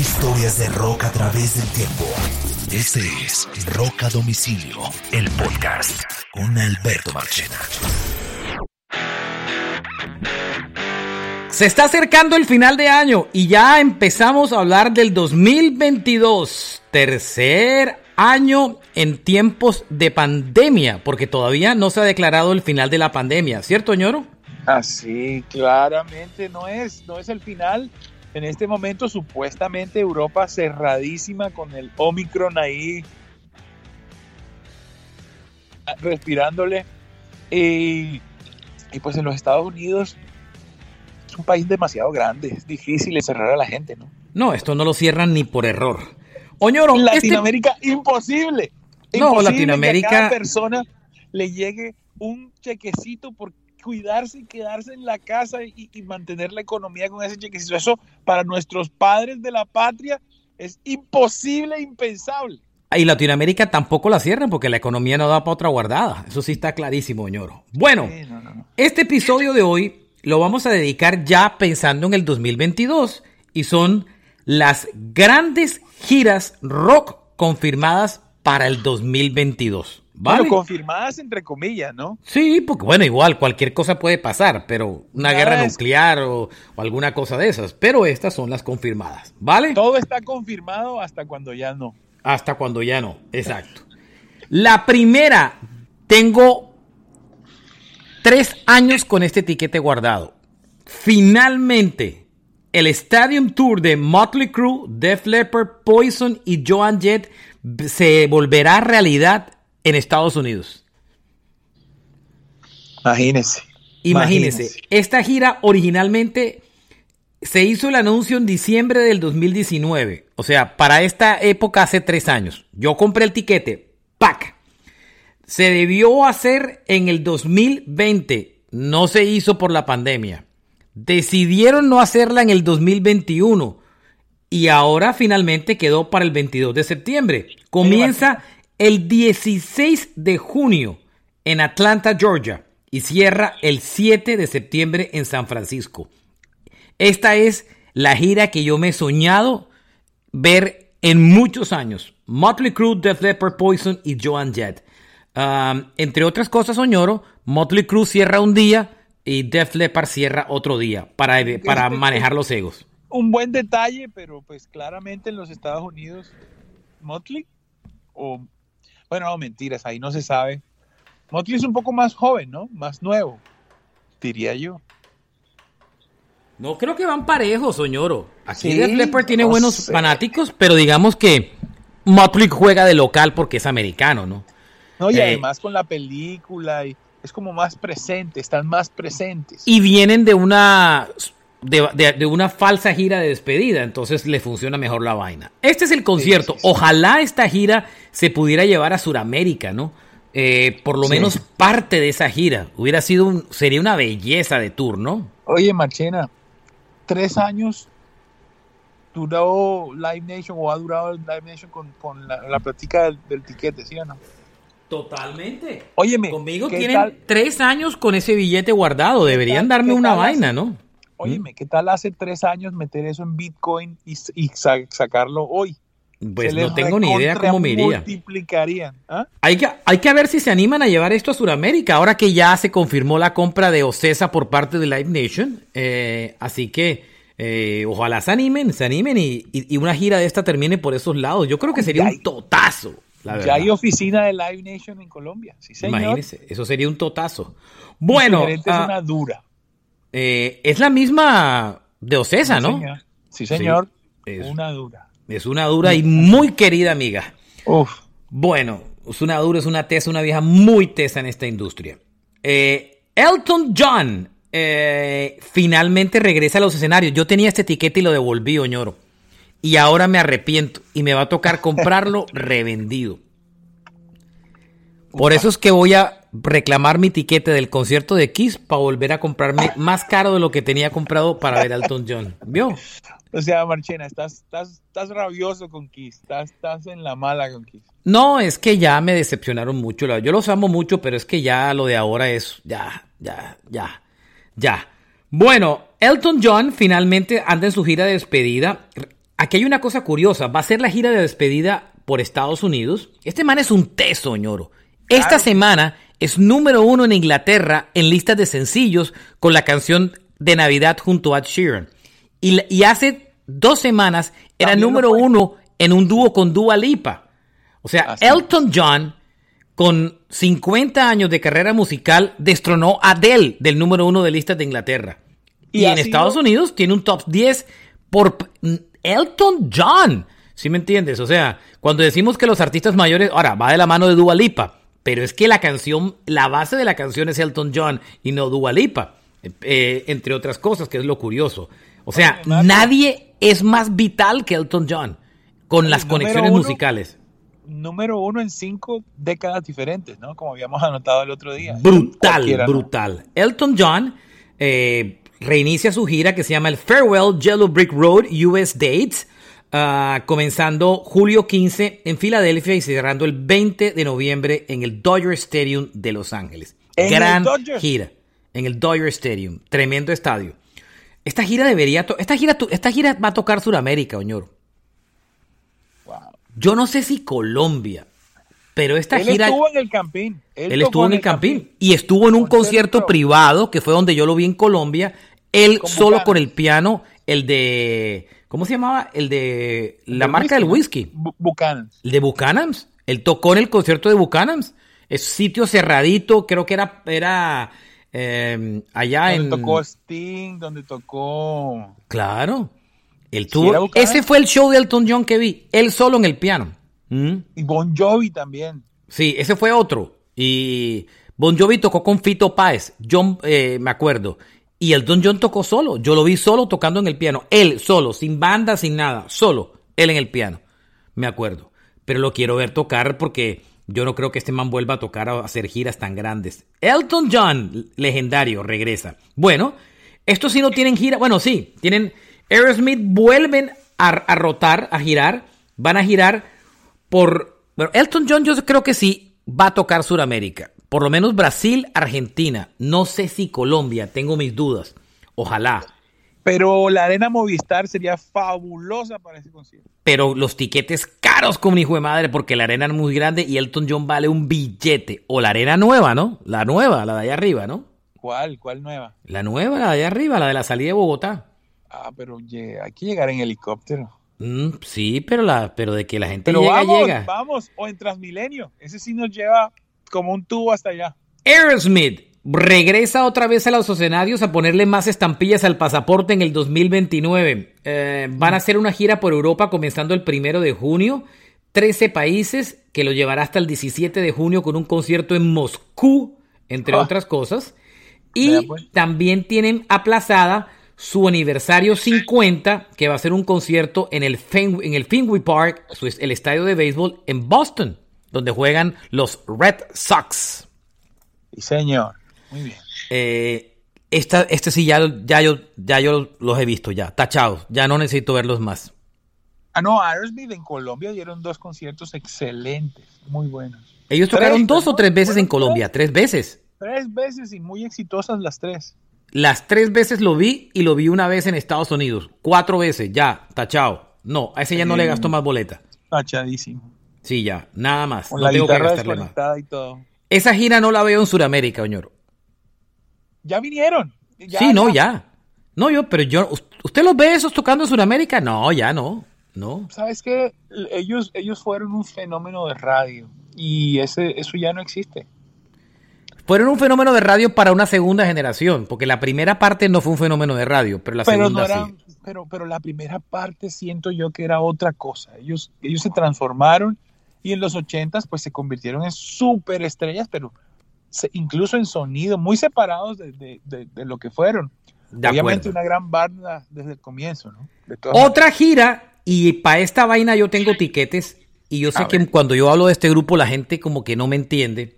Historias de rock a través del tiempo. Este es Rock a Domicilio, el podcast con Alberto Marchena. Se está acercando el final de año y ya empezamos a hablar del 2022, tercer año en tiempos de pandemia, porque todavía no se ha declarado el final de la pandemia, ¿cierto, ñoro? Así, claramente no es, no es el final. En este momento supuestamente Europa cerradísima con el Omicron ahí respirándole. Y, y pues en los Estados Unidos es un país demasiado grande, es difícil cerrar a la gente, ¿no? No, esto no lo cierran ni por error. Oñoro, en Latinoamérica, imposible. No, imposible Latinoamérica. Que a cada persona le llegue un chequecito por cuidarse y quedarse en la casa y, y, mantener la economía con ese chequecito. Eso para nuestros padres de la patria es imposible, impensable. Y Latinoamérica tampoco la cierran porque la economía no da para otra guardada. Eso sí está clarísimo, ñoro. Bueno, Sí, no, no, no. este episodio de hoy lo vamos a dedicar ya pensando en el 2022 y son las grandes giras rock confirmadas para el 2022. ¿Vale? Bueno, confirmadas entre comillas, ¿no? Sí, porque bueno, igual cualquier cosa puede pasar, pero una Nada guerra es- nuclear o, o alguna cosa de esas. Pero estas son las confirmadas, ¿vale? Todo está confirmado hasta cuando ya no. Hasta cuando ya no, exacto. La primera, tengo tres años con este tiquete guardado. Finalmente, el Stadium Tour de Motley Crue, Def Leppard, Poison y Joan Jett se volverá realidad en Estados Unidos. Imagínese. Imagínese, esta gira originalmente se hizo el anuncio en diciembre del 2019. O sea, para esta época hace tres años. Yo compré el tiquete. ¡Pac! Se debió hacer en el 2020. No se hizo por la pandemia. Decidieron no hacerla en el 2021. Y ahora finalmente quedó para el 22 de septiembre. Comienza el 16 de junio en Atlanta, Georgia. Y cierra el 7 de septiembre en San Francisco. Esta es la gira que yo me he soñado ver en muchos años. Motley Crue, Def Leppard, Poison y Joan Jett. Um, entre otras cosas, Soñoro, Motley Crue cierra un día y Def Leppard cierra otro día para, para manejar los egos. Un buen detalle, pero pues claramente en los Estados Unidos, Motley, o bueno, no, mentiras, ahí no se sabe. Motley es un poco más joven, ¿no? Más nuevo, diría yo. No creo que van parejos, Soñoro. Aquí Sí, Def Leppard tiene no buenos sé. fanáticos, pero digamos que Motley juega de local porque es americano, ¿no? No, y Eh. además con la película, y es como más presente, están más presentes. y vienen de una de, de- de una falsa gira de despedida, entonces le funciona mejor la vaina. Este es el concierto. sí, sí. Ojalá esta gira se pudiera llevar a Sudamérica, ¿no? Eh, por lo menos parte de esa gira. Hubiera sido un, sería una belleza de tour, ¿no? Oye, Marchena, tres años duró Live Nation o ha durado Live Nation con, con la, la plática del, del tiquete, ¿sí o no? Totalmente. Óyeme, Conmigo ¿qué tienen tal- tres años con ese billete guardado. Deberían darme una vaina, ¿no? Óyeme, ¿qué tal hace tres años meter eso en Bitcoin y, y sa- sacarlo hoy? Pues no tengo ni idea cómo me iría. multiplicarían. ¿ah? Hay que, hay que ver si se animan a llevar esto a Sudamérica, ahora que ya se confirmó la compra de Ocesa por parte de Live Nation. Eh, así que eh, ojalá se animen, se animen y, y- y una gira de esta termine por esos lados. Yo creo que sería un totazo, la Ya hay oficina de Live Nation en Colombia. Sí, señor. Imagínense, eso sería un totazo. Bueno, gerente ah, es una dura. Eh, es la misma de Ocesa, Sí, ¿no? señor. Sí, señor. es- Una dura. Es una dura y muy querida amiga. Uf. Bueno, es una dura, es una tesa, una vieja muy tesa en esta industria. Eh, Elton John eh, finalmente regresa a los escenarios. Yo tenía este etiquete y lo devolví, Oñoro. Y ahora me arrepiento y me va a tocar comprarlo revendido. Por eso es que voy a reclamar mi tiquete del concierto de Kiss para volver a comprarme más caro de lo que tenía comprado para ver a Elton John. ¿Vio? O sea, Marchena, estás, estás, estás rabioso con Kiss. Estás, estás en la mala con Kiss. No, es que ya me decepcionaron mucho. Yo los amo mucho, pero es que ya lo de ahora es ya, ya, ya, ya. Bueno, Elton John finalmente anda en su gira de despedida. aquí hay una cosa curiosa. Va a ser la gira de despedida por Estados Unidos. Este man es un teso, ñoro. Esta semana es número uno en Inglaterra en listas de sencillos con la canción de Navidad junto a Sheeran. Y, hace dos semanas era número uno en un dúo con Dua Lipa. O sea, Elton John, con 50 años de carrera musical, destronó a Adele del número uno de listas de Inglaterra. Y, en Estados Unidos tiene un top 10 por Elton John. ¿Sí me entiendes? O sea, cuando decimos que los artistas mayores, ahora va de la mano de Dua Lipa, pero es que la canción, la base de la canción es Elton John y no Dua Lipa, eh, entre otras cosas, que es lo curioso. O sea, nadie es más vital que Elton John con las conexiones musicales. Número uno en cinco décadas diferentes, ¿no? Como habíamos anotado el otro día. Brutal, brutal. Elton John eh, reinicia su gira que se llama el Farewell Yellow Brick Road US Dates Ah, comenzando julio 15 en Filadelfia y cerrando el 20 de noviembre en el Dodger Stadium de Los Ángeles. Gran gira en el Dodger Stadium, tremendo estadio. Esta gira debería, esta gira, esta gira va a tocar Sudamérica, Oñoro. Yo no sé si Colombia, pero esta gira. Él estuvo en el Campín. Él, estuvo en el Campín, y estuvo en un concierto, privado que fue donde yo lo vi en Colombia. Él solo con el piano, el de ¿Cómo se llamaba? El de la marca del whisky. Buchanan's. El de Buchanan's. Él tocó en el concierto de Buchanan's. Es sitio cerradito, creo que era, era em, allá donde tocó Sting, donde tocó... Claro. Él tuvo... Ese fue el show de Elton John que vi. Él solo en el piano. ¿Mm? Y Bon Jovi también. Sí, ese fue otro. Y Bon Jovi tocó con Fito Páez. John, eh, me acuerdo. Y el Don John tocó solo. Yo lo vi solo tocando en el piano. Él solo, sin banda, sin nada. Solo. Él en el piano. Me acuerdo. Pero lo quiero ver tocar porque yo no creo que este man vuelva a tocar a hacer giras tan grandes. Elton John, legendario, regresa. Bueno, estos sí no tienen gira. Bueno, sí, tienen. Aerosmith vuelven a, a rotar, a girar. Van a girar por. Bueno, Elton John, yo creo que sí va a tocar Sudamérica. Por lo menos Brasil, Argentina. No sé si Colombia, tengo mis dudas. Ojalá. Pero la arena Movistar sería fabulosa para ese concierto. Pero los tiquetes caros como un hijo de madre, porque la arena es muy grande y Elton John vale un billete. O la arena nueva, ¿no? La nueva, la de allá arriba, ¿no? ¿Cuál? ¿Cuál nueva? La nueva, la de allá arriba, la de la salida de Bogotá. Ah, pero hay que llegar en helicóptero. Mm, sí, pero la, pero de que la gente llega, vamos, llega. Vamos, o en Transmilenio. Ese sí nos lleva como un tubo hasta allá. Aerosmith regresa otra vez a los escenarios a ponerle más estampillas al pasaporte en el 2029. Eh, van a hacer una gira por Europa comenzando el primero de junio. 13 países que lo llevará hasta el 17 de junio con un concierto en Moscú, entre ah. otras cosas. Y pues. también tienen aplazada su aniversario 50, que va a ser un concierto en el, en el Fenway Park, el estadio de béisbol en Boston donde juegan los Red Sox. Sí, señor. Muy bien. Eh, esta, este sí, ya, ya, yo, ya yo los he visto ya, tachados. Ya no necesito verlos más. Ah, no, Aerosmith en Colombia dieron dos conciertos excelentes, muy buenos. Ellos tocaron dos o tres veces en Colombia, tres veces. Tres veces y muy exitosas las tres. Las tres veces lo vi y lo vi una vez en Estados Unidos. Cuatro veces, ya, tachado. No, a ese ya no le gastó más boleta. Tachadísimo. Sí, ya, nada más. Con la y todo. Esa gira no la veo en Sudamérica, Oñoro. Ya vinieron. sí, no, ya. No, yo, pero yo, ¿usted los ve esos tocando en Sudamérica? No, ya no. No. ¿Sabes qué? Ellos, ellos fueron un fenómeno de radio y ese, eso ya no existe. Fueron un fenómeno de radio para una segunda generación, porque la primera parte no fue un fenómeno de radio, pero la segunda sí. Pero, pero la primera parte siento yo que era otra cosa. Ellos, ellos se transformaron y en los ochentas pues se convirtieron en súper estrellas, pero incluso en sonido, muy separados de, lo que fueron. Obviamente una gran banda desde el comienzo, ¿no? Otra gira, y para esta vaina yo tengo tiquetes, y yo sé que cuando yo hablo de este grupo la gente como que no me entiende,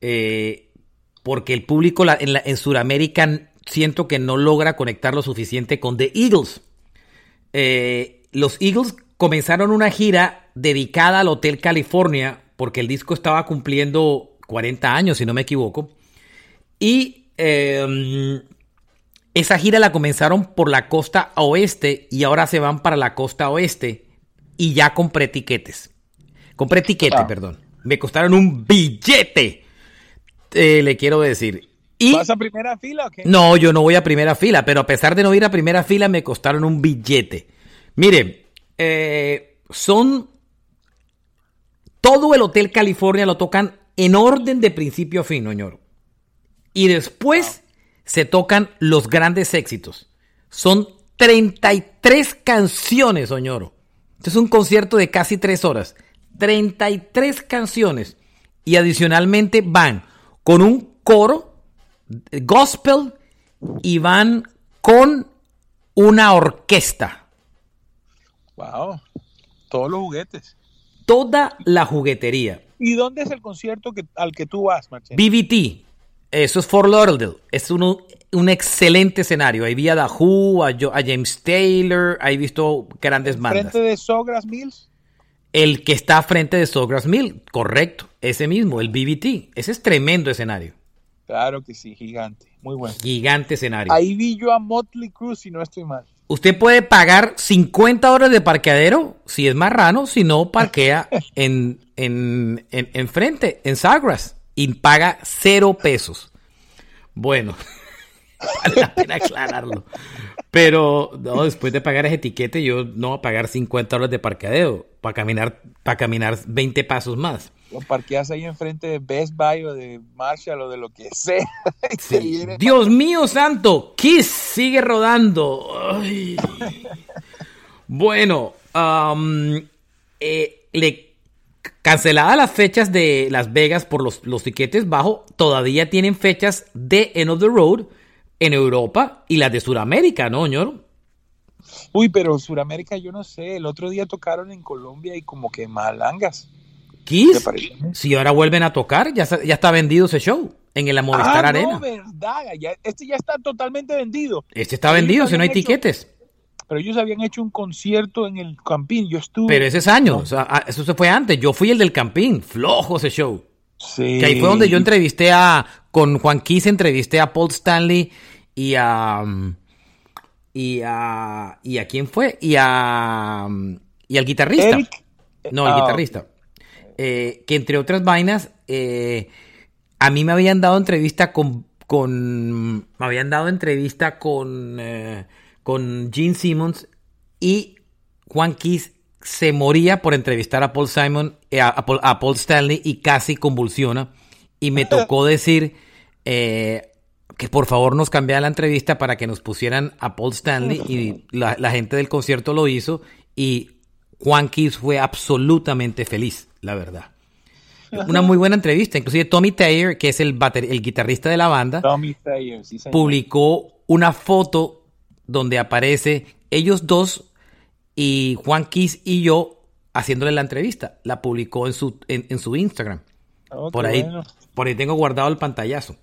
eh, porque el público en, en Sudamérica siento que no logra conectar lo suficiente con The Eagles. Eh, los Eagles comenzaron una gira dedicada al Hotel California, porque el disco estaba cumpliendo 40 años, si no me equivoco. Y em, esa gira la comenzaron por la costa oeste y ahora se van para la costa oeste y ya compré tiquetes. Compré tiquete, Ah. perdón. Me costaron un billete. eh, le quiero decir. Y ¿Vas a primera fila o qué? no, yo no voy a primera fila, pero a pesar de no ir a primera fila, me costaron un billete. Mire, eh, son. Todo el Hotel California lo tocan en orden de principio a fin, señor. Y después se tocan los grandes éxitos. Son 33 canciones, Oñoro. Este es un concierto de casi tres horas. 33 canciones. Y adicionalmente van con un coro eh, gospel y van con una orquesta. Wow. Todos los juguetes. Toda la juguetería. ¿Y dónde es el concierto que, al que tú vas, Marcelo? BBT. Eso es Fort Lauderdale. Es un, un excelente escenario. Ahí vi a Who, a, James Taylor, ahí he visto grandes bandas. ¿Frente de Sogras Mills? El que está frente de Sawgrass Mill, correcto. Ese mismo, el BBT. Ese es tremendo escenario. Claro que sí, gigante. Muy bueno. Gigante escenario. Ahí vi yo a Motley Crue, si no estoy mal. Usted puede pagar 50 horas de parqueadero si es marrano, si no parquea en, en, en, en frente, en Sagras, y paga cero pesos. Bueno, vale la pena aclararlo. Pero no, después de pagar ese etiquete, yo no voy a pagar 50 horas de parqueadero para caminar, para caminar 20 pasos más. Lo parqueas ahí enfrente de Best Buy o de Marshall o de lo que sea. Sí. Dios mío santo, Kiss sigue rodando. Ay. Bueno, eh, le canceladas las fechas de Las Vegas por los, los tiquetes bajo, todavía tienen fechas de End of the Road en Europa y las de Sudamérica, ¿no, ñoro? Uy, pero Sudamérica, yo no sé. El otro día tocaron en Colombia y como que malangas. ¿Te Kiss, si ahora vuelven a tocar, ya, está- ya está vendido ese show en el Movistar ah, Arena. no, verdad. Ya, este ya está totalmente vendido. Este está Ellos vendido, si no hay hecho- tiquetes. Pero ellos habían hecho un concierto en el Campín. Yo estuve. Pero ese es año, o sea, ah, eso se fue antes. Yo fui el del Campín, flojo ese show. Sí. Que ahí fue donde yo entrevisté a, con Juan Quis entrevisté a Paul Stanley y a, um, y a, y a quién fue, y a, um, y al guitarrista. Eric. No, el Ah, guitarrista. Eh, que entre otras vainas, eh, a mí me habían dado entrevista con, con me habían dado entrevista con, eh, con Gene Simmons y Juan Kiss se moría por entrevistar a Paul Simon, a, a Paul, a Paul Stanley y casi convulsiona. Y me tocó decir que por favor nos cambiara la entrevista para que nos pusieran a Paul Stanley y la, la gente del concierto lo hizo y Juan Kiss fue absolutamente feliz, la verdad. Una muy buena entrevista. Inclusive Tommy Taylor, que es el, guitarrista de la banda, Tommy Thayer, sí, señor. publicó una foto donde aparece ellos dos y Juan Kiss y yo haciéndole la entrevista. La publicó en su, en, en su Instagram. Oh, Por ahí, bueno. por ahí tengo guardado el pantallazo.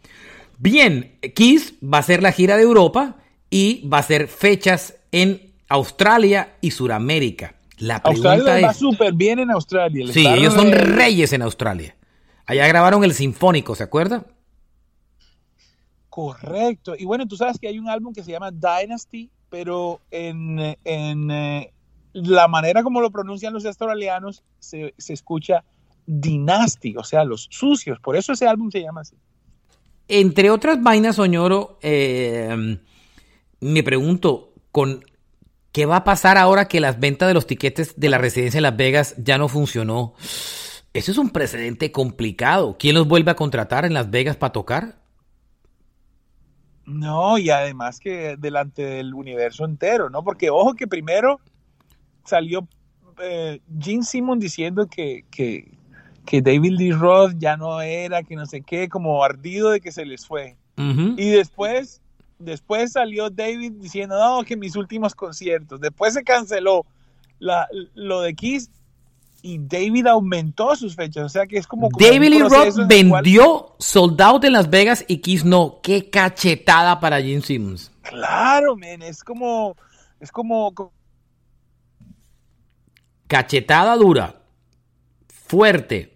Bien, Kiss va a ser la gira de Europa y va a ser fechas en Australia y Suramérica. La pregunta Australia va es... súper bien en Australia. Les Sí, ellos son el- reyes en Australia. Allá grabaron el Sinfónico, ¿se acuerda? Correcto. Y bueno, tú sabes que hay un álbum que se llama Dynasty, pero en, en eh, la manera como lo pronuncian los australianos se, se escucha Dynasty, o sea, los sucios. Por eso ese álbum se llama así. Entre otras vainas, Soñoro, eh, me pregunto, con ¿qué va a pasar ahora que las ventas de los tiquetes de la residencia en Las Vegas ya no funcionó? Eso es un precedente complicado. ¿Quién los vuelve a contratar en Las Vegas para tocar? No, y además que delante del universo entero, ¿no? Porque ojo que primero salió eh, Gene Simmons diciendo que, que, que David Lee Roth ya no era, que no sé qué, como ardido de que se les fue. Y después, después salió David diciendo, no, que mis últimos conciertos. Después se canceló la, lo de Kiss y David aumentó sus fechas. O sea que es como... como David Lee Roth cual- vendió sold out en Las Vegas y Kiss no. Qué cachetada para Gene Simmons. Claro, men, es como... Es como- Cachetada dura. Fuerte.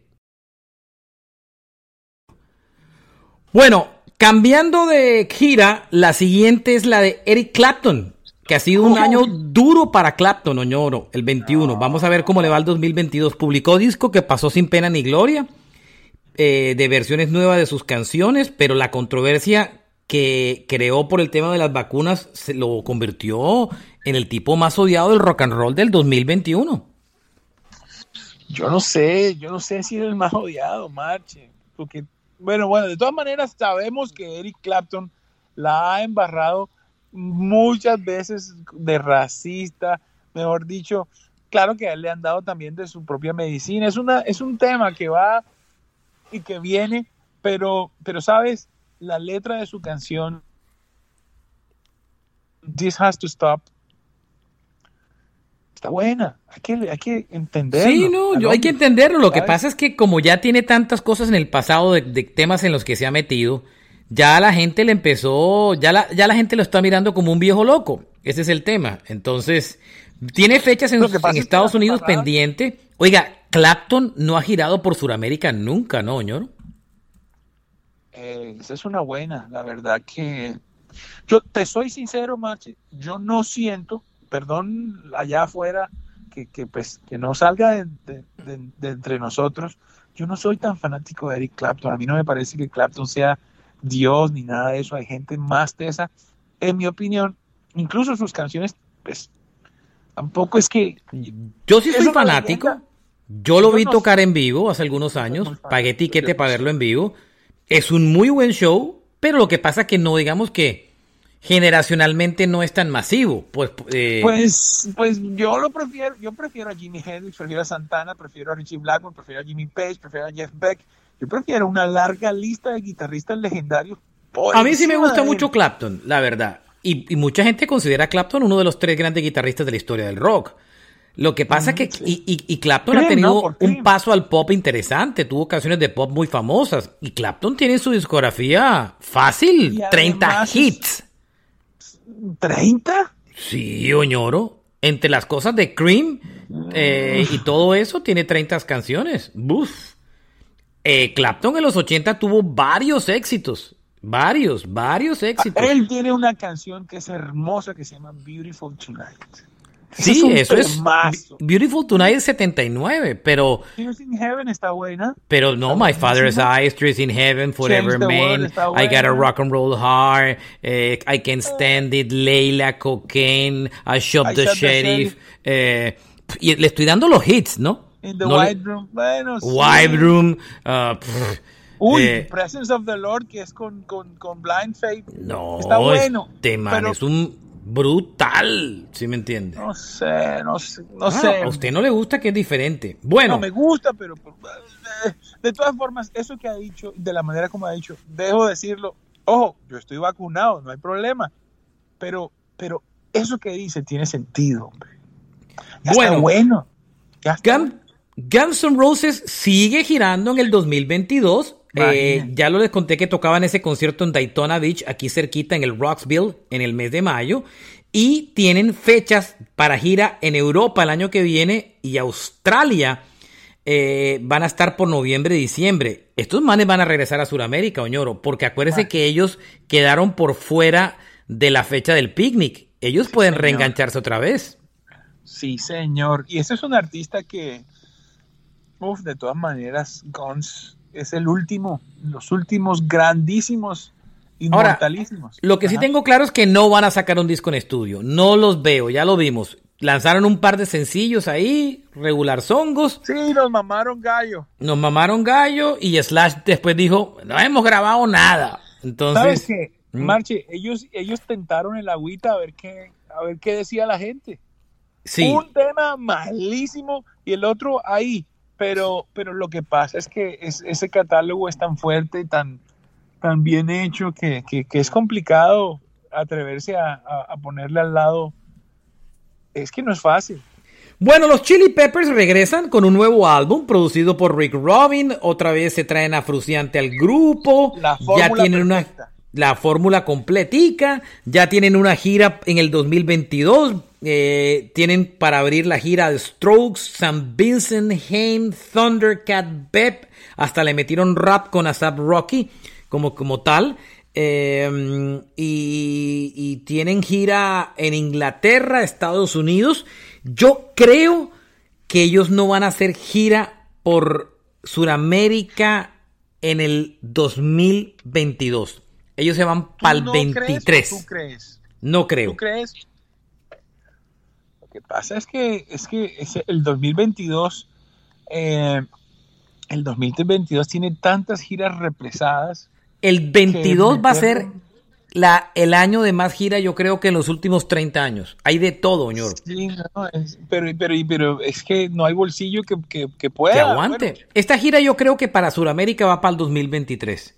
Bueno, cambiando de gira, la siguiente es la de Eric Clapton, que ha sido un año duro para Clapton, Oñoro, el 21. Vamos a ver cómo le va el 2022. Publicó disco que pasó sin pena ni gloria, eh, de versiones nuevas de sus canciones, pero la controversia que creó por el tema de las vacunas se lo convirtió en el tipo más odiado del rock and roll del 2021. Yo no sé, yo no sé si es el más odiado, Marche, porque, bueno, bueno, de todas maneras sabemos que Eric Clapton la ha embarrado muchas veces de racista, mejor dicho, claro que a él le han dado también de su propia medicina, es, una, es un tema que va y que viene, pero, pero sabes, la letra de su canción, This Has to Stop, está buena. Hay que, hay que entenderlo. Sí, no, yo, hay que entenderlo. Lo que pasa es que como ya tiene tantas cosas en el pasado de, temas en los que se ha metido, ya la gente le empezó, ya la, ya la gente lo está mirando como un viejo loco. Ese es el tema. Entonces, tiene fechas en, Estados Unidos pendiente. Oiga, Clapton no ha girado por Sudamérica nunca, ¿no, señor? Eh, esa es una buena, la verdad que yo te soy sincero, Marche, yo no siento, perdón allá afuera, que, que pues que no salga de, entre nosotros, yo no soy tan fanático de Eric Clapton, a mí no me parece que Clapton sea Dios ni nada de eso, hay gente más tesa, en mi opinión, incluso sus canciones, pues tampoco es que... Yo sí soy fanático, yo lo vi tocar en vivo hace algunos años, pagué tiquete para verlo en vivo, es un muy buen show, pero lo que pasa es que no digamos que generacionalmente no es tan masivo. Pues, eh, pues, pues yo lo prefiero, yo prefiero a Jimi Hendrix, prefiero a Santana, prefiero a Richie Blackmore, prefiero a Jimmy Page, prefiero a Jeff Beck. Yo prefiero una larga lista de guitarristas legendarios. A mí sí me gusta mucho Clapton, la verdad. Y, y, mucha gente considera a Clapton uno de los tres grandes guitarristas de la historia del rock. Lo que pasa es que y, y, Clapton ha tenido un paso al pop interesante, tuvo canciones de pop muy famosas y Clapton tiene en su discografía fácil 30 hits. ¿30? Sí, Oñoro. Entre las cosas de Cream eh, y todo eso tiene 30 canciones. Buf. Eh, Clapton en los 80 tuvo varios éxitos. Varios, varios éxitos. Él tiene una canción que es hermosa que se llama Beautiful Tonight. Sí, eso es. Beautiful Tonight es 79, pero. Tears in Heaven está buena. Pero no, My Father's Eyes, Tears in Heaven, Forever Man, I Gotta Rock and Roll Hard, eh, I Can't Stand It, Leila, Cocaine, I Shot the Sheriff. Eh, y le estoy dando los hits, ¿no? In the White Room, bueno, White Room, uh, Uy, eh, Presence of the Lord, que es con, con, con Blind Faith. No, está bueno. Este man es un brutal, ¿sí me entiende? No sé, no sé, no ah, sé. A usted no le gusta que es diferente. Bueno. No me gusta, pero eh, de, todas formas, eso que ha dicho, de la manera como ha dicho, dejo decirlo, ojo, yo estoy vacunado, no hay problema, pero, pero eso que dice tiene sentido, hombre. bueno, bueno. Guns N' Roses sigue girando en el 2022 eh, ya lo les conté que tocaban ese concierto en Daytona Beach, aquí cerquita en el Rocksville, en el mes de mayo. Y tienen fechas para gira en Europa el año que viene y Australia. Eh, van a estar por noviembre y diciembre. Estos manes van a regresar a Sudamérica, Oñoro, porque acuérdense que ellos quedaron por fuera de la fecha del picnic. Ellos pueden reengancharse otra vez. Sí, señor. Y ese es un artista que, uf, de todas maneras, Guns es el último, los últimos grandísimos, inmortalísimos. lo que sí tengo claro es que no van a sacar un disco en estudio. No los veo, ya lo vimos. Lanzaron un par de sencillos ahí, regular zongos. Sí, nos mamaron gallo. Nos mamaron gallo y Slash después dijo, no hemos grabado nada. Entonces, ¿Sabes qué? ¿Mm? Marche, ellos, ellos tentaron el agüita a ver qué, a ver qué decía la gente. Sí. Un tema malísimo y el otro ahí pero, pero lo que pasa es que ese catálogo es tan fuerte, tan, tan bien hecho, que, es complicado atreverse a, ponerle al lado. Es que no es fácil. Bueno, los Chili Peppers regresan con un nuevo álbum producido por Rick Robin. Otra vez se traen a Fruciante al grupo. ya tienen una la fórmula completica. Ya tienen una gira en el 2022 eh, tienen para abrir la gira de Strokes, Sam Vincent, Haim, Thundercat, Bep. Hasta le metieron rap con Asap Rocky como, como tal. Em, y, tienen gira en Inglaterra, Estados Unidos. Yo creo que ellos no van a hacer gira por Sudamérica en el 2022. Ellos se van para el 23. ¿Tú crees? No creo. ¿Tú crees? Que pasa es que es que el 2022 eh, el 2022 tiene tantas giras represadas el 22 va a ser la, el año de más gira, yo creo que en los últimos 30 años. Hay de todo, señor. Sí, pero, pero, pero, es que no hay bolsillo que, que, pueda. Que aguante. Esta gira yo creo que para Sudamérica va para el 2023.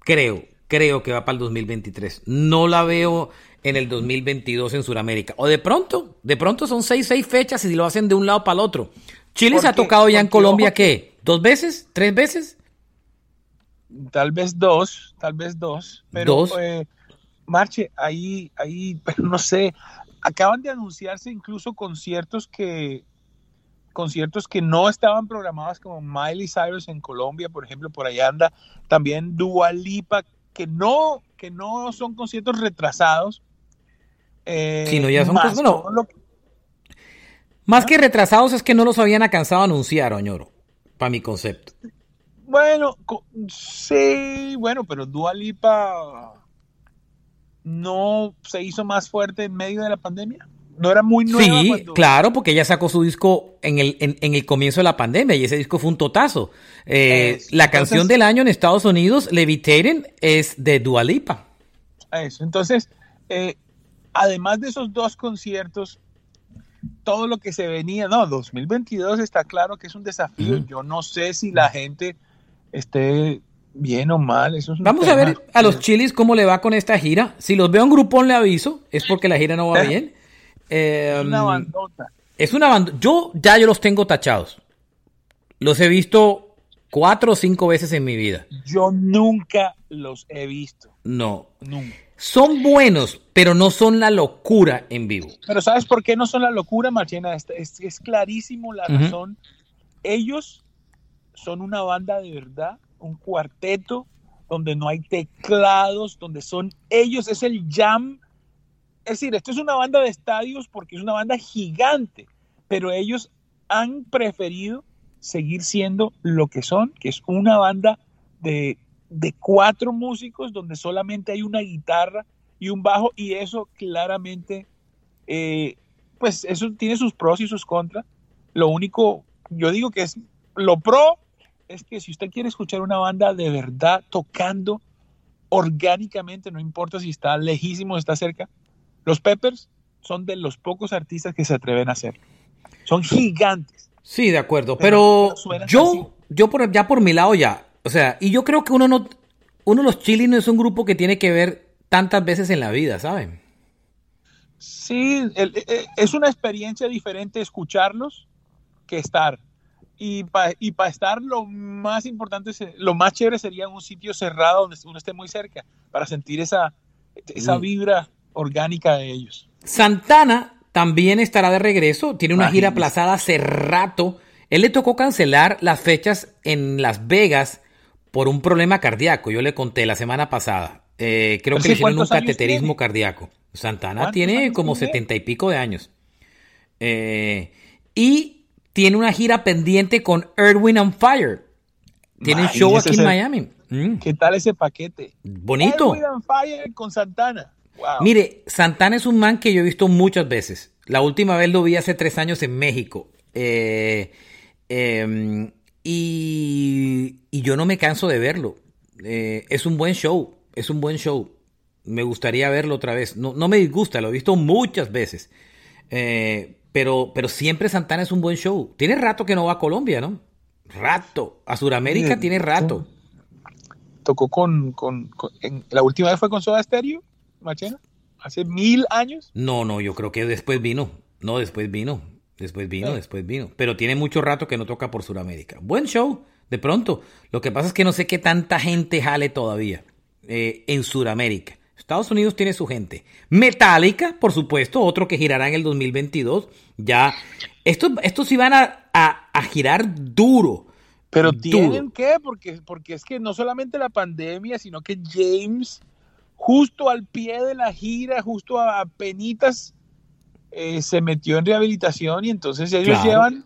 Creo, creo que va para el 2023. No la veo en el 2022 en Sudamérica. O de pronto, de pronto son seis, seis fechas y lo hacen de un lado para el otro. Chile se ha tocado ya en Colombia, ¿qué? ¿Dos veces? ¿Tres veces? tal vez dos, tal vez dos, pero ¿Dos? Eh, Marche, ahí, ahí, no sé, acaban de anunciarse incluso conciertos que conciertos que no estaban programados como Miley Cyrus en Colombia, por ejemplo, por allá anda también Dua Lipa, que no, que no son conciertos retrasados. Eh, sí, no, ya son más, más que retrasados es que no los habían alcanzado a anunciar, Oñoro, para mi concepto. Bueno, sí, bueno, pero Dua Lipa no se hizo más fuerte en medio de la pandemia. No era muy nueva. Sí, claro, porque ella sacó su disco en el, en, el comienzo de la pandemia y ese disco fue un totazo. Eh, la canción del año en Estados Unidos, Levitating, es de Dua Lipa. Eso, entonces, eh, además de esos dos conciertos, todo lo que se venía, no, 2022 está claro que es un desafío. Yo no sé si la gente esté bien o mal. Eso Vamos a ver a los chilis cómo le va con esta gira. Si los veo en grupón le aviso, es porque la gira no va bien. es una em, bandota. Es una bandota. Yo ya yo los tengo tachados. Los he visto cuatro o cinco veces en mi vida. Yo nunca los he visto. No. Nunca. Son buenos, pero no son la locura en vivo. Pero ¿sabes por qué no son la locura, Marchena? Es, es, clarísimo la razón. Ellos son una banda de verdad, un cuarteto donde no hay teclados, donde son ellos, es el jam. Es decir, esto es una banda de estadios porque es una banda gigante, pero ellos han preferido seguir siendo lo que son, que es una banda de, cuatro músicos donde solamente hay una guitarra y un bajo y eso claramente, eh, pues eso tiene sus pros y sus contras. Lo único, yo digo que es lo pro es que si usted quiere escuchar una banda de verdad tocando orgánicamente, no importa si está lejísimo o está cerca, los Peppers son de los pocos artistas que se atreven a hacer. Son gigantes. Sí, de acuerdo, pero, yo, yo por, ya por mi lado ya, o sea, y yo creo que uno no, uno los Chili no es un grupo que tiene que ver tantas veces en la vida, ¿saben? Sí, e, e, es una experiencia diferente escucharlos que estar y para y estar lo más importante, lo más chévere sería un sitio cerrado donde uno esté muy cerca, para sentir esa, esa mm. vibra orgánica de ellos. Santana también estará de regreso, tiene una gira aplazada hace rato. Él le tocó cancelar las fechas en Las Vegas por un problema cardíaco, yo le conté la semana pasada. Eh, creo que le hicieron un cateterismo cardíaco. Santana tiene como setenta y pico de años. Eh, y tiene una gira pendiente con Erwin and Fire. Tiene un show aquí en Miami. Mm. ¿Qué tal ese paquete? Bonito. Erwin and Fire con Santana. Mire, Santana es un man que yo he visto muchas veces. La última vez lo vi hace tres años en México. Eh, em, y, yo no me canso de verlo. Eh, es un buen show. Es un buen show. Me gustaría verlo otra vez. No, no me disgusta, lo he visto muchas veces. Eh, pero, pero siempre Santana es un buen show. Tiene rato que no va a Colombia, ¿no? Rato. A Sudamérica tiene rato. Tocó con, la última vez fue con Soda Stereo, Machena, hace mil años. No, no, yo creo que después vino. No, después vino. Después vino, después vino. Pero tiene mucho rato que no toca por Sudamérica. Buen show, de pronto. Lo que pasa es que no sé qué tanta gente jale todavía eh, en Sudamérica. Estados Unidos tiene su gente. Metallica, por supuesto, otro que girará en el 2022. Ya, estos, estos sí van a, girar duro. Pero tienen que, porque, porque es que no solamente la pandemia, sino que James justo al pie de la gira, justo a, penitas, eh, se metió en rehabilitación y entonces ellos llevan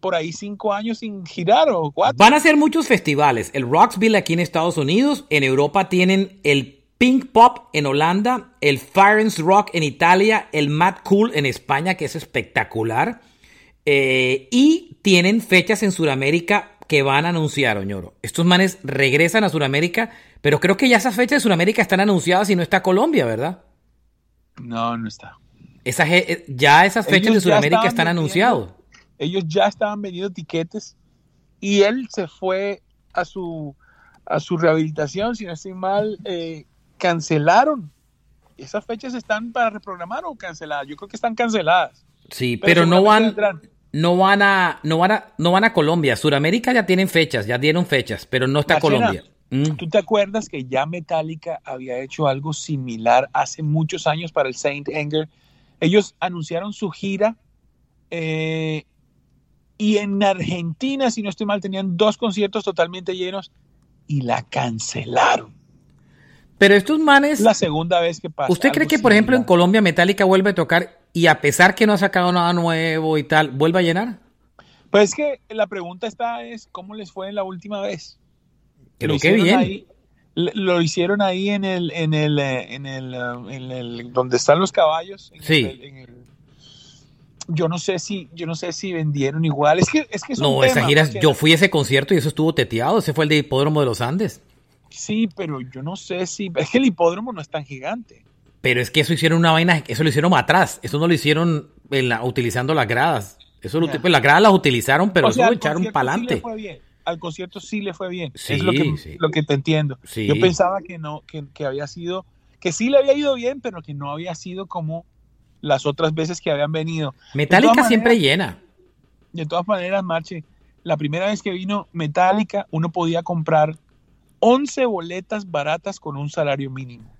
por ahí cinco años sin girar o cuatro. Van a ser muchos festivales. El Rocksville aquí en Estados Unidos, en Europa tienen el Pink Pop en Holanda, el Firens Rock en Italia, el Mad Cool en España, que es espectacular. Eh, y tienen fechas en Sudamérica que van a anunciar, Oñoro. Estos manes regresan a Sudamérica, pero creo que ya esas fechas de Sudamérica están anunciadas y no está Colombia, ¿verdad? No, no está. Eh, ya esas fechas de Sudamérica están anunciadas. Ellos ya estaban vendiendo tiquetes y él se fue a su, a su rehabilitación, si no estoy mal, eh, cancelaron. ¿Esas fechas están para reprogramar o canceladas? Yo creo que están canceladas. Sí, pero, no van, no van a, no van a, no van a Colombia. Sudamérica ya tienen fechas, ya dieron fechas, pero no está Colombia. Mm. ¿Tú te acuerdas que ya Metallica había hecho algo similar hace muchos años para el Saint Anger? Ellos anunciaron su gira eh, y en Argentina, si no estoy mal, tenían dos conciertos totalmente llenos y la cancelaron. Pero estos manes. La segunda vez que pasa. ¿Usted cree que, por ejemplo, en Colombia Metallica vuelve a tocar y a pesar que no ha sacado nada nuevo y tal, vuelve a llenar? Pues es que la pregunta está es cómo les fue en la última vez. Pero qué bien. Lo hicieron ahí en el, en el, eh, en el, eh, en el donde están los caballos. sí. yo no sé si, yo no sé si vendieron igual. Es que, es que no, esa gira, yo fui a ese concierto y eso estuvo teteado. Ese fue el de hipódromo de los Andes. Sí, pero yo no sé si. Es que el hipódromo no es tan gigante. Pero es que eso hicieron una vaina, eso lo hicieron atrás. Eso no lo hicieron utilizando las gradas. Eso lo, pues, las gradas las utilizaron, pero eso lo echaron para adelante. Al concierto sí le fue bien. es lo que, lo que te entiendo. Yo pensaba que no, que, que, había sido, que sí le había ido bien, pero que no había sido como las otras veces que habían venido. Metallica siempre llena. De todas maneras, Marche, la primera vez que vino Metallica, uno podía comprar 11 boletas baratas con un salario mínimo.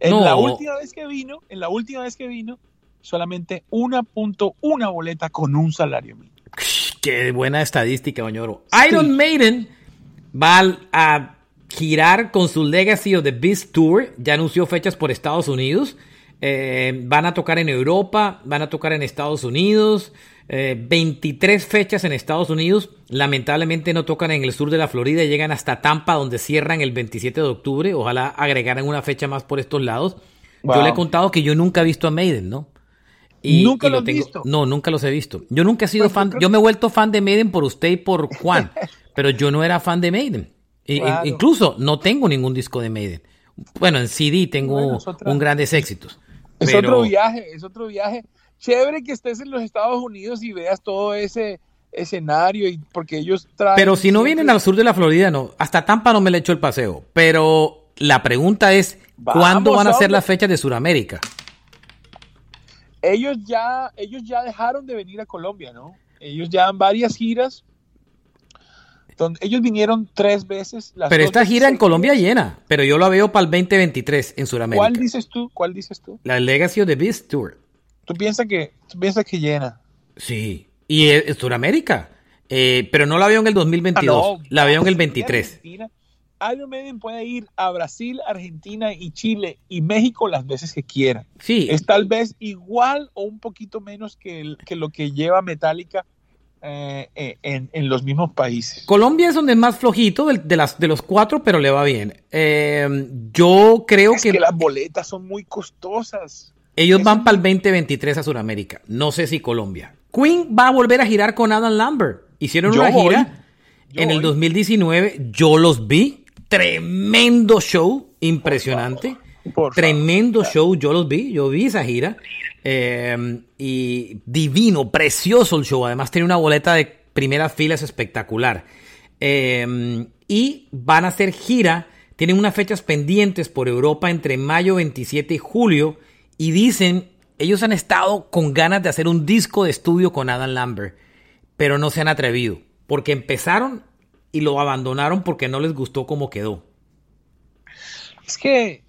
En la última vez que vino, en la última vez que vino, solamente 1.1 boleta con un salario mínimo. Qué buena estadística, Oñoro. Iron Maiden va a girar con su Legacy of the Beast Tour. Ya anunció fechas por Estados Unidos. Eh, van a tocar en Europa, van a tocar en Estados Unidos. 23 eh, fechas en Estados Unidos. Lamentablemente no tocan en el sur de la Florida. Llegan hasta Tampa, donde cierran el 27 de octubre. Ojalá agregaran una fecha más por estos lados. Yo le he contado que yo nunca he visto a Maiden, ¿no? Y, ¿Nunca lo, he visto? No, nunca los he visto. Yo nunca he sido pues fan. Yo me he vuelto fan de Maiden por usted y por Juan. pero yo no era fan de Maiden. Incluso no tengo ningún disco de Maiden. Bueno, en CD tengo un grandes éxitos. Es otro viaje, es otro viaje chévere que estés en los Estados Unidos y veas todo ese escenario y porque ellos traen... Pero si no vienen al sur de la Florida, no. Hasta Tampa no me le echo el paseo. Pero la pregunta es, ¿cuándo van a ser las fechas de Sudamérica? Ellos ya, ellos ya dejaron de venir a Colombia, ¿no? Ellos ya han varias giras. Donde ellos vinieron tres veces. pero esta gira en Colombia llena. Pero yo la veo para el 2023 en Sudamérica. ¿Cuál dices tú? ¿Cuál dices tú? La Legacy of the Beast Tour. ¿Tú piensas que, tú piensas que llena? Sí. Y es, Sudamérica. Eh, pero no la veo en el 2022. Ah, la veo en el 23. Iron Maiden puede ir a Brasil, Argentina y Chile y México las veces que quiera. Sí. Es tal vez igual o un poquito menos que, que lo que lleva Metallica eh, eh, en, los mismos países. Colombia es donde es más flojito de, las, de los cuatro, pero le va bien. yo creo que, que las boletas son muy costosas. Ellos van para el 2023 a Sudamérica. No sé si Colombia. Queen va a volver a girar con Adam Lambert. Hicieron una gira en el 2019. Yo los vi. Tremendo show. Impresionante. Tremendo show. Yo los vi. Yo vi esa gira. Eh, y divino, precioso el show. Además, tiene una boleta de primera fila es espectacular. Eh, y van a hacer gira. Tienen unas fechas pendientes por Europa entre mayo 27 y julio y dicen, ellos han estado con ganas de hacer un disco de estudio con Adam Lambert, pero no se han atrevido, porque empezaron y lo abandonaron porque no les gustó cómo quedó. Es que,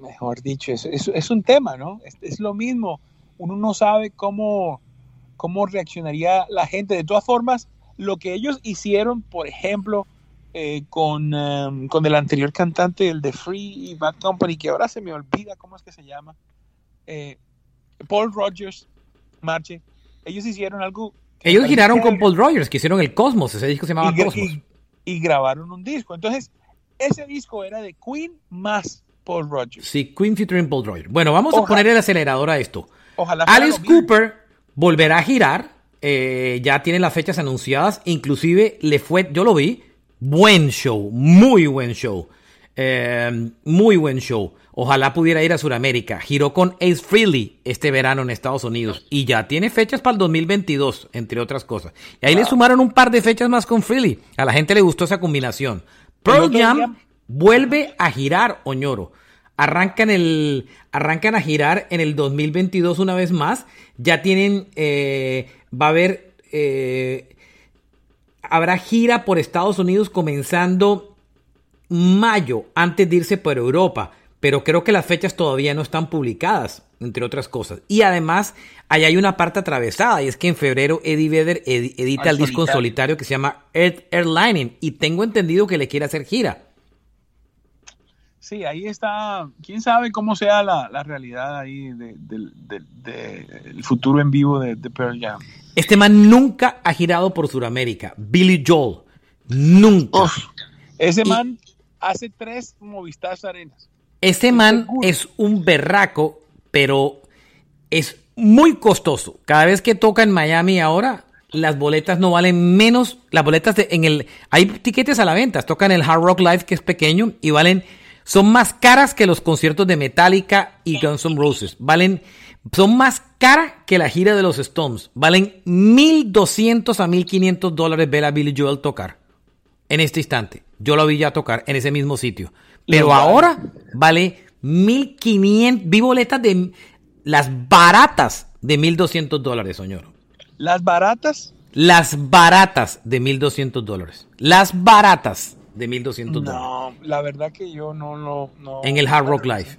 mejor dicho, es, es, un tema, ¿no? Es, lo mismo. Uno no sabe cómo, cómo reaccionaría la gente. De todas formas, lo que ellos hicieron, por ejemplo, eh, con, um, con el anterior cantante, el de Free y Bad Company, que ahora se me olvida cómo es que se llama. Eh, Paul Rogers, Marche. Ellos hicieron algo. Ellos giraron con Paul Rogers, que hicieron el Cosmos, ese disco se llamaba y, Cosmos. Y, y, grabaron un disco. Entonces, ese disco era de Queen más Paul Rogers. Sí, Queen featuring Paul Rogers. Bueno, vamos Ojalá. a poner el acelerador a esto. Ojalá Alice Cooper volverá a girar. Eh, ya tiene las fechas anunciadas. Inclusive le fue, yo lo vi, buen show, muy buen show. Eh, muy buen show. Ojalá pudiera ir a Sudamérica. Giró con Ace Freely este verano en Estados Unidos. Y ya tiene fechas para el 2022, entre otras cosas. Y ahí wow. le sumaron un par de fechas más con Freely. A la gente le gustó esa combinación. Pearl Jam vuelve a girar, Oñoro. Arrancan, el, arrancan a girar en el 2022 una vez más. Ya tienen, eh, va a haber, eh, habrá gira por Estados Unidos comenzando mayo, antes de irse por Europa. Pero creo que las fechas todavía no están publicadas, entre otras cosas. Y además, ahí hay una parte atravesada, y es que en febrero Eddie Vedder ed edita Al el disco en solitario que se llama Earth Airlining, y tengo entendido que le quiere hacer gira. Sí, ahí está. Quién sabe cómo sea la, la realidad ahí del de, de, de, futuro en vivo de, Pearl Jam. Este man nunca ha girado por Sudamérica. Billy Joel. Nunca. Ese y, man hace tres Movistar Arenas. Ese man es un berraco, pero es muy costoso. Cada vez que toca en Miami ahora, las boletas no valen menos. Las boletas de, en el. Hay tiquetes a la venta. Tocan el Hard Rock Live, que es pequeño, y valen son más caras que los conciertos de Metallica y Guns N' Roses. Valen, son más caras que la gira de los Stones. Valen 1.200 a 1.500 dólares ver a Billy Joel tocar. En este instante. Yo lo vi ya tocar en ese mismo sitio. Pero ahora vale 1.500. Vi boletas de las baratas de 1.200 dólares, señor. ¿Las baratas? Las baratas de 1.200 dólares. Las baratas de 1.200 dólares. No, la verdad que yo no lo... No, en el Hard Rock Live.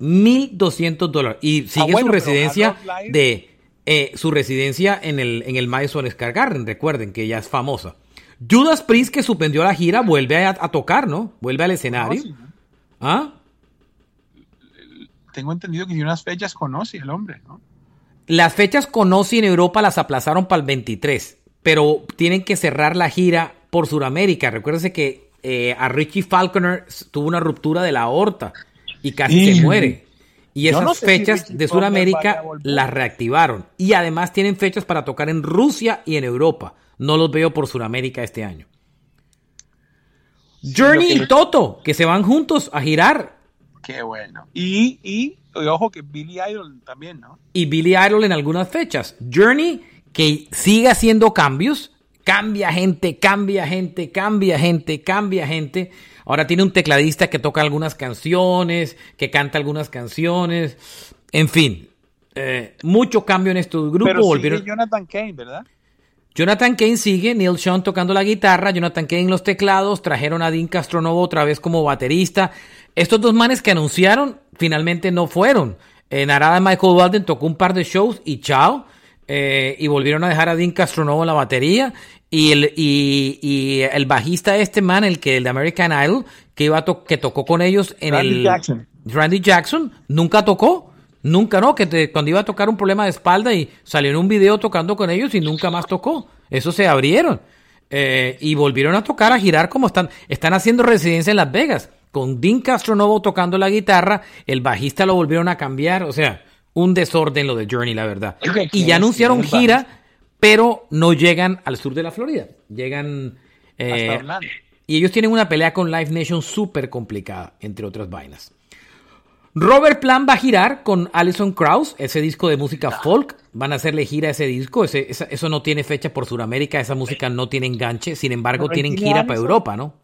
1.200 dólares. Y sigue ah, bueno, su residencia de... Eh, su residencia en el, en el Madison Square Garden, recuerden que ya es famosa. Judas Priest, que suspendió la gira, vuelve a, a tocar, ¿no? Vuelve al escenario. ¿Ah? Tengo entendido que tiene unas fechas con Ozzy, el hombre, ¿no? Las fechas con Ozzy en Europa las aplazaron para el 23, pero tienen que cerrar la gira por Sudamérica. Recuérdense que eh, a Richie Falconer tuvo una ruptura de la aorta y casi sí. se muere. Y esas no sé fechas si de Sudamérica las reactivaron. Y además tienen fechas para tocar en Rusia y en Europa. No los veo por Sudamérica este año. Sí, Journey y Toto, que se van juntos a girar. Qué bueno. Y, y, y, ojo que Billy Idol también, ¿no? Y Billy Idol en algunas fechas. Journey, que sigue haciendo cambios, Cambia gente, cambia gente, cambia gente, cambia gente. Ahora tiene un tecladista que toca algunas canciones, que canta algunas canciones. En fin, eh, mucho cambio en estos grupos. Pero Volvieron... Jonathan Kane, ¿verdad? Jonathan Kane sigue, Neil Sean tocando la guitarra, Jonathan Kane los teclados, trajeron a Dean Castronovo otra vez como baterista. Estos dos manes que anunciaron finalmente no fueron. En Arada Michael Walden tocó un par de shows y chao. Eh, y volvieron a dejar a Dean Castronovo en la batería y el, y, y el bajista este man, el que el de American Idol, que iba to que tocó con ellos en Randy el Jackson. Randy Jackson, nunca tocó, nunca no, que te, cuando iba a tocar un problema de espalda y salió en un video tocando con ellos y nunca más tocó. Eso se abrieron. Eh, y volvieron a tocar, a girar como están, están haciendo residencia en Las Vegas, con Dean Castronovo tocando la guitarra, el bajista lo volvieron a cambiar, o sea, un desorden lo de Journey, la verdad. Y ya anunciaron gira, pero no llegan al sur de la Florida. Llegan... Eh, y ellos tienen una pelea con Live Nation súper complicada, entre otras vainas. Robert Plant va a girar con Alison Krauss, ese disco de música folk. Van a hacerle gira a ese disco. Ese, esa, eso no tiene fecha por Sudamérica. Esa música no tiene enganche. Sin embargo, pero tienen gira Allison, para Europa, ¿no?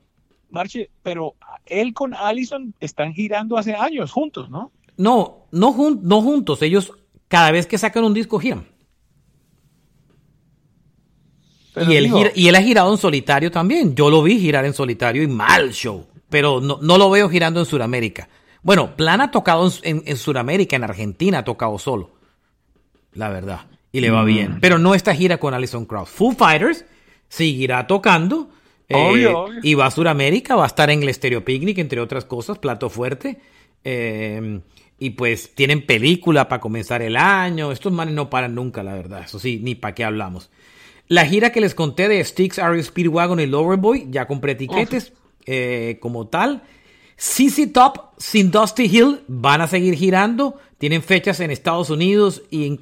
Marche, pero él con Alison están girando hace años juntos, ¿no? No, no, jun no juntos. Ellos cada vez que sacan un disco giran. y, él gira, y él ha girado en solitario también. Yo lo vi girar en solitario y mal show. Pero no, no lo veo girando en Sudamérica. Bueno, Plan ha tocado en, en, en Sudamérica, en Argentina ha tocado solo. La verdad. Y le va mm. bien. Pero no esta gira con Alison Krauss. Foo Fighters seguirá tocando. Eh, y va a Sudamérica, va a estar en el Stereo Picnic, entre otras cosas, plato fuerte. Eh, y pues tienen película para comenzar el año. Estos manes no paran nunca, la verdad. Eso sí, ni para qué hablamos. La gira que les conté de Sticks, Ario Speedwagon y Loverboy, ya compré etiquetes eh, como tal. CC Top sin Dusty Hill van a seguir girando. Tienen fechas en Estados Unidos y en,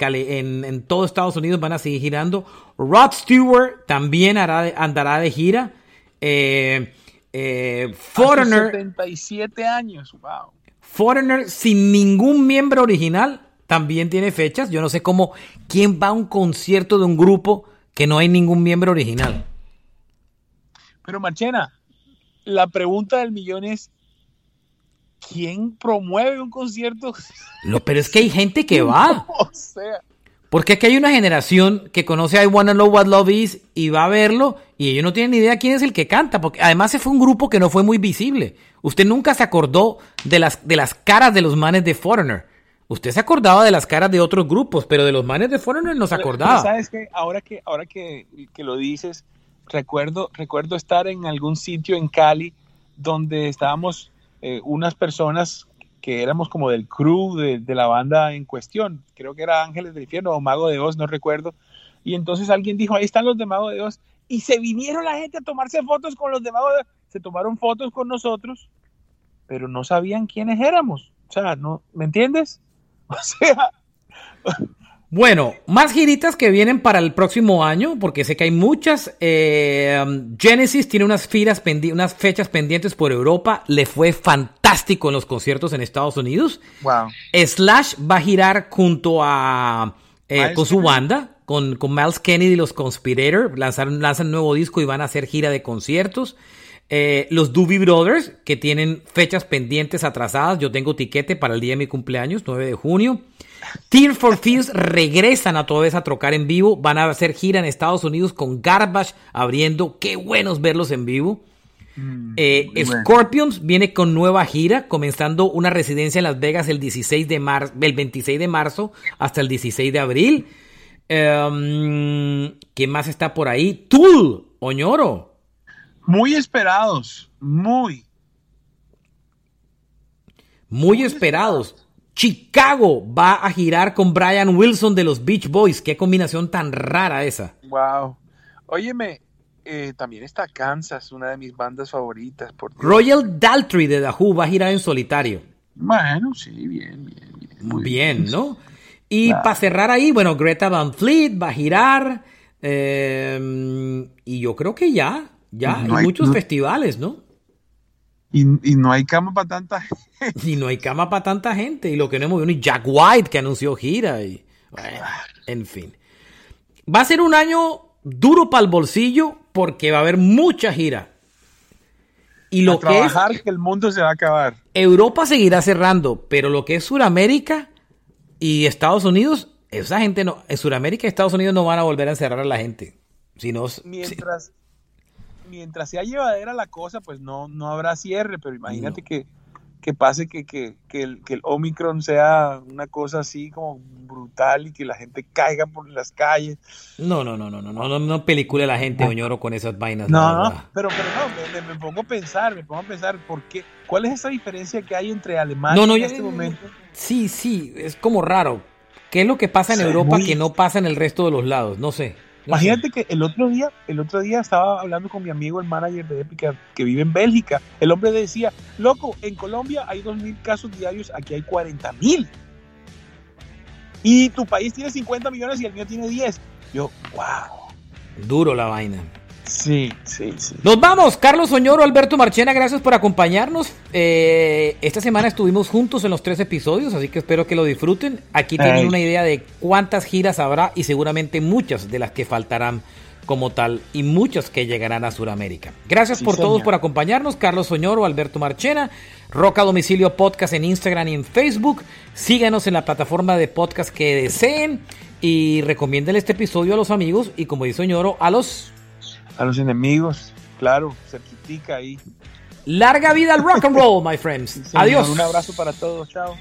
en, todo Estados Unidos van a seguir girando. Rod Stewart también hará andará de gira. Eh, eh, Foreigner. 77 años, wow. Foreigner sin ningún miembro original también tiene fechas. Yo no sé cómo. ¿Quién va a un concierto de un grupo que no hay ningún miembro original? Pero Marchena, la pregunta del millón es: ¿quién promueve un concierto? No, pero es que hay gente que va. o sea. Porque aquí hay una generación que conoce a I Wanna Know What Love Is y va a verlo y ellos no tienen ni idea quién es el que canta. Porque además se fue un grupo que no fue muy visible. Usted nunca se acordó de las, de las caras de los manes de Foreigner. Usted se acordaba de las caras de otros grupos, pero de los manes de Foreigner no se acordaba. ¿Sabes qué? Ahora, que, ahora que, que lo dices, recuerdo, recuerdo estar en algún sitio en Cali donde estábamos eh, unas personas que éramos como del crew de, la banda en cuestión. Creo que era Ángeles del Infierno o Mago de Oz, no recuerdo. Y entonces alguien dijo, ahí están los de Mago de Oz. Y se vinieron la gente a tomarse fotos con los de Mago de Oz. Se tomaron fotos con nosotros, pero no sabían quiénes éramos. O sea, no, ¿me entiendes? O sea... Bueno, más giritas que vienen para el próximo año, porque sé que hay muchas. Eh, Genesis tiene unas, unas fechas pendientes por Europa. Le fue fantástico en los conciertos en Estados Unidos. Wow. Slash va a girar junto a. Eh, con su banda, con, con Miles Kennedy y los Conspirator. Lanzaron, lanzan un nuevo disco y van a hacer gira de conciertos. Eh, los Doobie Brothers, que tienen fechas pendientes atrasadas. Yo tengo tiquete para el día de mi cumpleaños, 9 de junio. Tear for Fears regresan a toda vez a trocar en vivo. Van a hacer gira en Estados Unidos con Garbage abriendo. Qué buenos verlos en vivo. Mm, eh, Scorpions viene con nueva gira, comenzando una residencia en Las Vegas el 16 de marzo, del 26 de marzo hasta el 16 de abril. Um, ¿Quién más está por ahí? Tool, Oñoro. Muy esperados, muy. Muy, esperados. Chicago va a girar con Brian Wilson de los Beach Boys. Qué combinación tan rara esa. Wow. Óyeme, eh, también está Kansas, una de mis bandas favoritas. Royal Daltrey de The Who va a girar en solitario. Bueno, sí, bien, bien, bien. Muy bien, ¿no? Y para cerrar ahí, bueno, Greta Van Fleet va a girar. Eh, y yo creo que ya, ya, hay, muchos festivales, ¿no? Y, no hay cama para tanta gente. Y no hay cama para tanta gente. Y lo que no hemos visto, ni Jack White que anunció gira. Y, en fin. Va a ser un año duro para el bolsillo porque va a haber mucha gira. Y lo que es. que el mundo se va a acabar. Europa seguirá cerrando, pero lo que es Sudamérica y Estados Unidos, esa gente no. En Sudamérica y Estados Unidos no van a volver a encerrar a la gente. Sino, mientras, mientras sea llevadera la cosa, pues no, no habrá cierre, pero imagínate que, pase que, que, el, que el Omicron sea una cosa así como brutal y que la gente caiga por las calles. No, no, no, no, no, no, no, no pelicule la gente, Oñoro, con esas vainas. No, no, pero, pero no, me, pongo a pensar, me pongo a pensar, ¿por qué? ¿Cuál es esa diferencia que hay entre Alemania en este momento? Sí, sí, es como raro. ¿Qué es lo que pasa en Europa que no pasa en el resto de los lados? No sé. Imagínate que el otro día, el otro día estaba hablando con mi amigo, el manager de Epic, que vive en Bélgica. El hombre decía, loco, en Colombia hay 2.000 casos diarios, aquí hay 40.000. Y tu país tiene 50 millones y el mío tiene 10. Yo, wow. Duro la vaina. Sí, sí, sí. Nos vamos, Carlos Soñoro, Alberto Marchena, gracias por acompañarnos. Eh, esta semana estuvimos juntos en los tres episodios, así que espero que lo disfruten. Aquí tienen una idea de cuántas giras habrá y seguramente muchas de las que faltarán como tal y muchas que llegarán a Sudamérica. Gracias por todos por acompañarnos, Carlos Soñoro, Alberto Marchena, Roca Domicilio Podcast en Instagram y en Facebook. Síganos en la plataforma de podcast que deseen y recomienden este episodio a los amigos y como dice Soñoro, a los a los enemigos, claro, cerquitica ahí. Larga vida al rock and roll, my friends. Adiós. Un abrazo para todos, chao.